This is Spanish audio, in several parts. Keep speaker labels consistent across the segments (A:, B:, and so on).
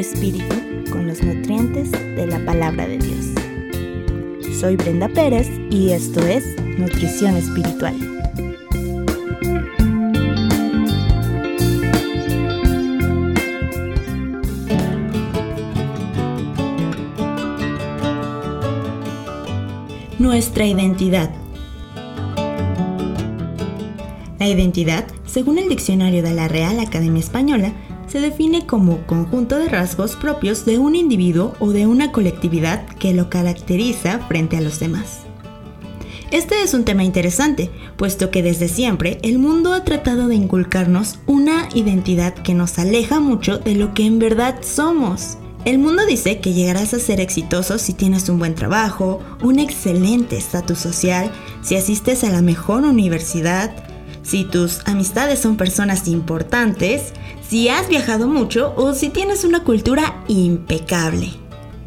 A: espíritu con los nutrientes de la palabra de Dios. Soy Brenda Pérez y esto es Nutrición Espiritual. Nuestra identidad. La identidad, según el diccionario de la Real Academia Española, se define como conjunto de rasgos propios de un individuo o de una colectividad que lo caracteriza frente a los demás. Este es un tema interesante, puesto que desde siempre el mundo ha tratado de inculcarnos una identidad que nos aleja mucho de lo que en verdad somos. El mundo dice que llegarás a ser exitoso si tienes un buen trabajo, un excelente estatus social, si asistes a la mejor universidad, si tus amistades son personas importantes, si has viajado mucho o si tienes una cultura impecable.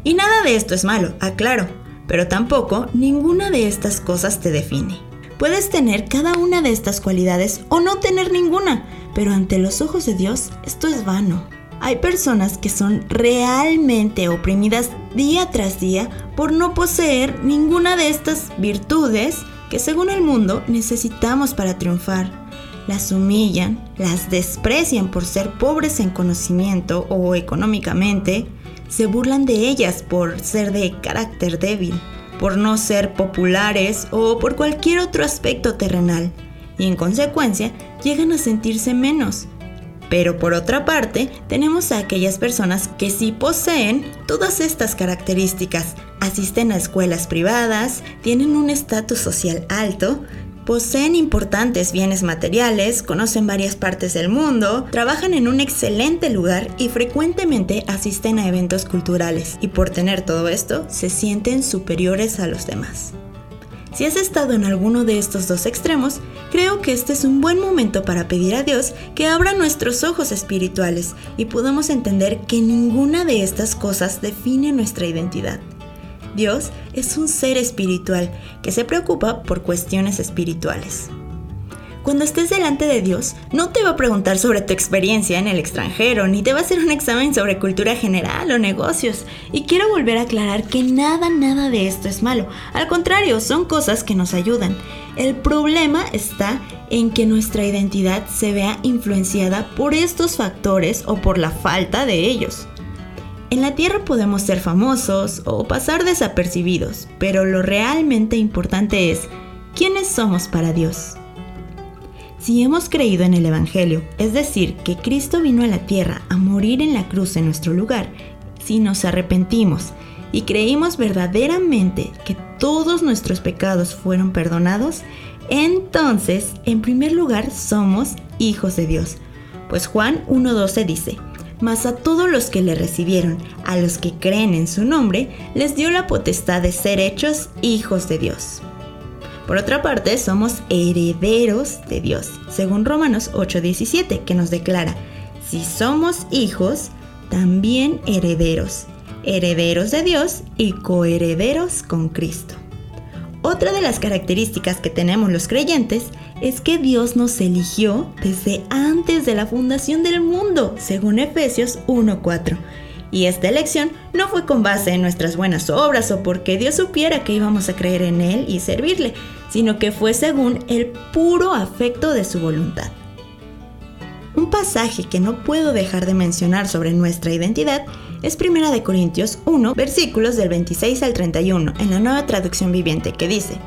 A: Y nada de esto es malo, aclaro, pero tampoco ninguna de estas cosas te define. Puedes tener cada una de estas cualidades o no tener ninguna, pero ante los ojos de Dios esto es vano. Hay personas que son realmente oprimidas día tras día por no poseer ninguna de estas virtudes que según el mundo necesitamos para triunfar las humillan, las desprecian por ser pobres en conocimiento o económicamente, se burlan de ellas por ser de carácter débil, por no ser populares o por cualquier otro aspecto terrenal, y en consecuencia llegan a sentirse menos. Pero por otra parte, tenemos a aquellas personas que sí poseen todas estas características, asisten a escuelas privadas, tienen un estatus social alto, Poseen importantes bienes materiales, conocen varias partes del mundo, trabajan en un excelente lugar y frecuentemente asisten a eventos culturales y por tener todo esto se sienten superiores a los demás. Si has estado en alguno de estos dos extremos, creo que este es un buen momento para pedir a Dios que abra nuestros ojos espirituales y podamos entender que ninguna de estas cosas define nuestra identidad. Dios es un ser espiritual que se preocupa por cuestiones espirituales. Cuando estés delante de Dios, no te va a preguntar sobre tu experiencia en el extranjero, ni te va a hacer un examen sobre cultura general o negocios. Y quiero volver a aclarar que nada, nada de esto es malo. Al contrario, son cosas que nos ayudan. El problema está en que nuestra identidad se vea influenciada por estos factores o por la falta de ellos. En la Tierra podemos ser famosos o pasar desapercibidos, pero lo realmente importante es quiénes somos para Dios. Si hemos creído en el Evangelio, es decir, que Cristo vino a la tierra a morir en la cruz en nuestro lugar, si nos arrepentimos y creímos verdaderamente que todos nuestros pecados fueron perdonados, entonces, en primer lugar, somos hijos de Dios. Pues Juan 1.12 dice, mas a todos los que le recibieron, a los que creen en su nombre, les dio la potestad de ser hechos hijos de Dios. Por otra parte, somos herederos de Dios, según Romanos 8:17, que nos declara, si somos hijos, también herederos, herederos de Dios y coherederos con Cristo. Otra de las características que tenemos los creyentes es que Dios nos eligió desde antes de la fundación del mundo, según Efesios 1.4. Y esta elección no fue con base en nuestras buenas obras o porque Dios supiera que íbamos a creer en Él y servirle, sino que fue según el puro afecto de su voluntad. Un pasaje que no puedo dejar de mencionar sobre nuestra identidad es Primera de Corintios 1, versículos del 26 al 31, en la nueva traducción viviente, que dice,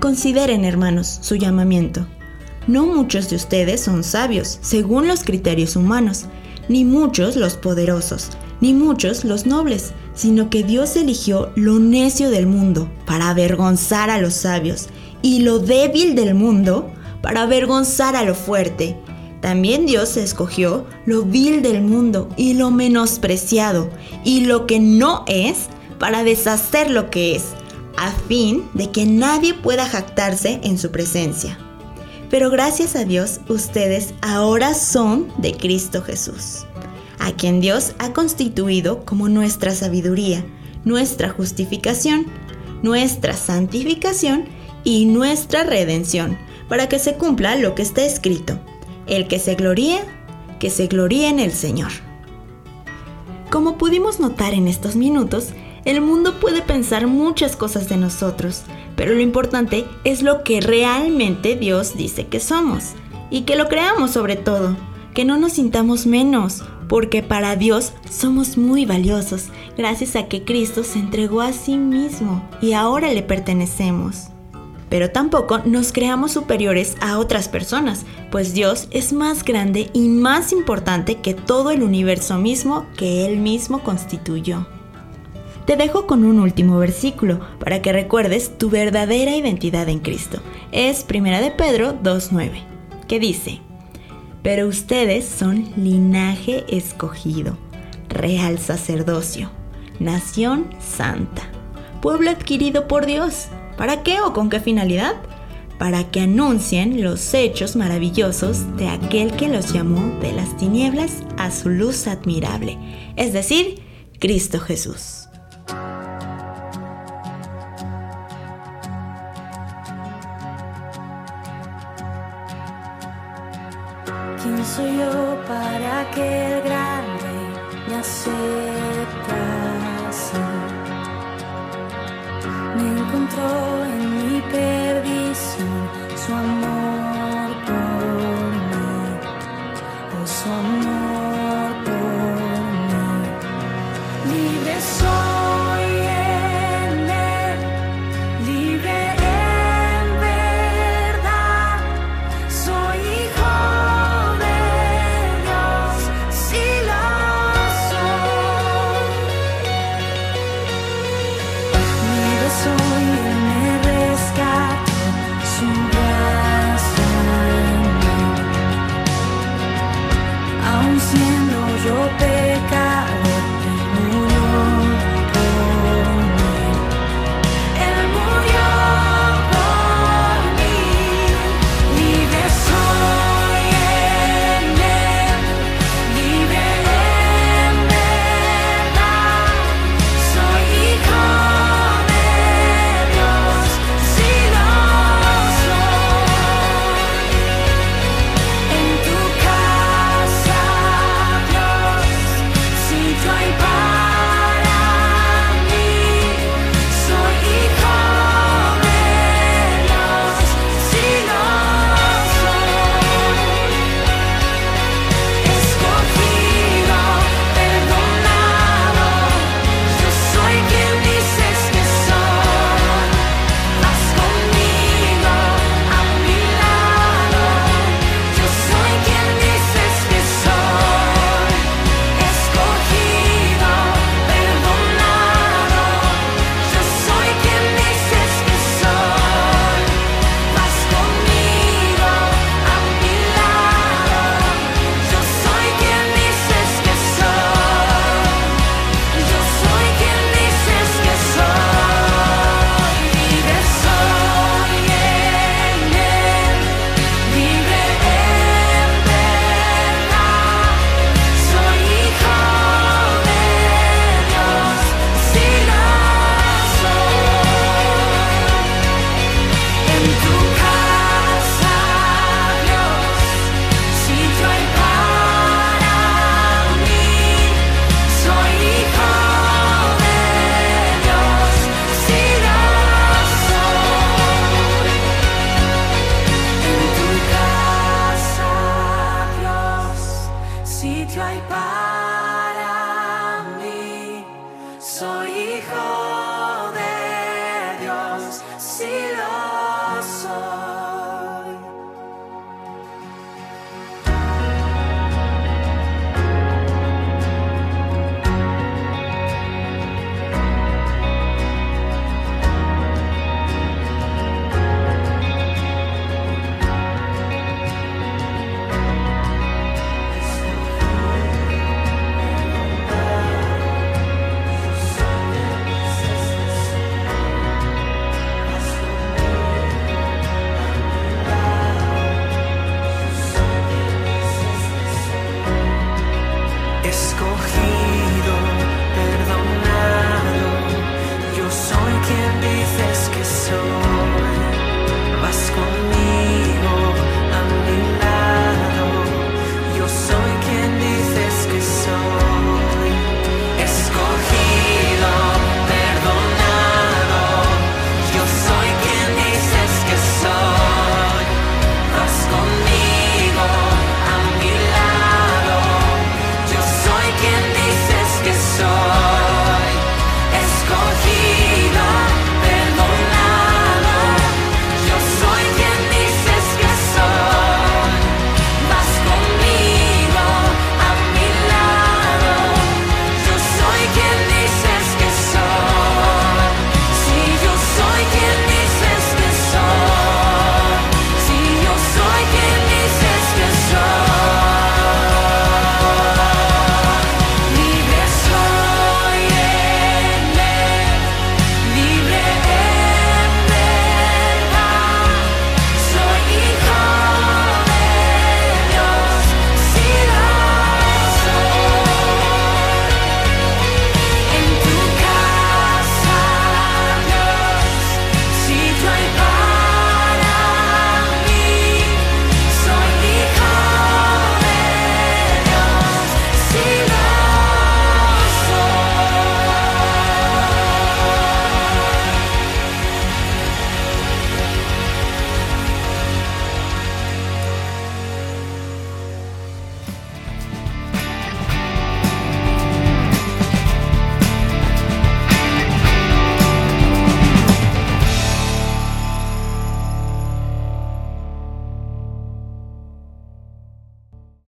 A: Consideren, hermanos, su llamamiento. No muchos de ustedes son sabios, según los criterios humanos, ni muchos los poderosos, ni muchos los nobles, sino que Dios eligió lo necio del mundo para avergonzar a los sabios, y lo débil del mundo para avergonzar a lo fuerte también Dios escogió lo vil del mundo y lo menospreciado y lo que no es para deshacer lo que es, a fin de que nadie pueda jactarse en su presencia. Pero gracias a Dios ustedes ahora son de Cristo Jesús, a quien Dios ha constituido como nuestra sabiduría, nuestra justificación, nuestra santificación y nuestra redención, para que se cumpla lo que está escrito el que se gloríe, que se gloríe en el Señor. Como pudimos notar en estos minutos, el mundo puede pensar muchas cosas de nosotros, pero lo importante es lo que realmente Dios dice que somos y que lo creamos sobre todo, que no nos sintamos menos, porque para Dios somos muy valiosos, gracias a que Cristo se entregó a sí mismo y ahora le pertenecemos. Pero tampoco nos creamos superiores a otras personas, pues Dios es más grande y más importante que todo el universo mismo que Él mismo constituyó. Te dejo con un último versículo para que recuerdes tu verdadera identidad en Cristo. Es 1 de Pedro 2.9, que dice, Pero ustedes son linaje escogido, real sacerdocio, nación santa, pueblo adquirido por Dios. ¿Para qué o con qué finalidad? para que anuncien los hechos maravillosos de aquel que los llamó de las tinieblas a su luz admirable, es decir, Cristo Jesús.
B: ¿Quién soy yo para que el grande me aceptase? Me encontró en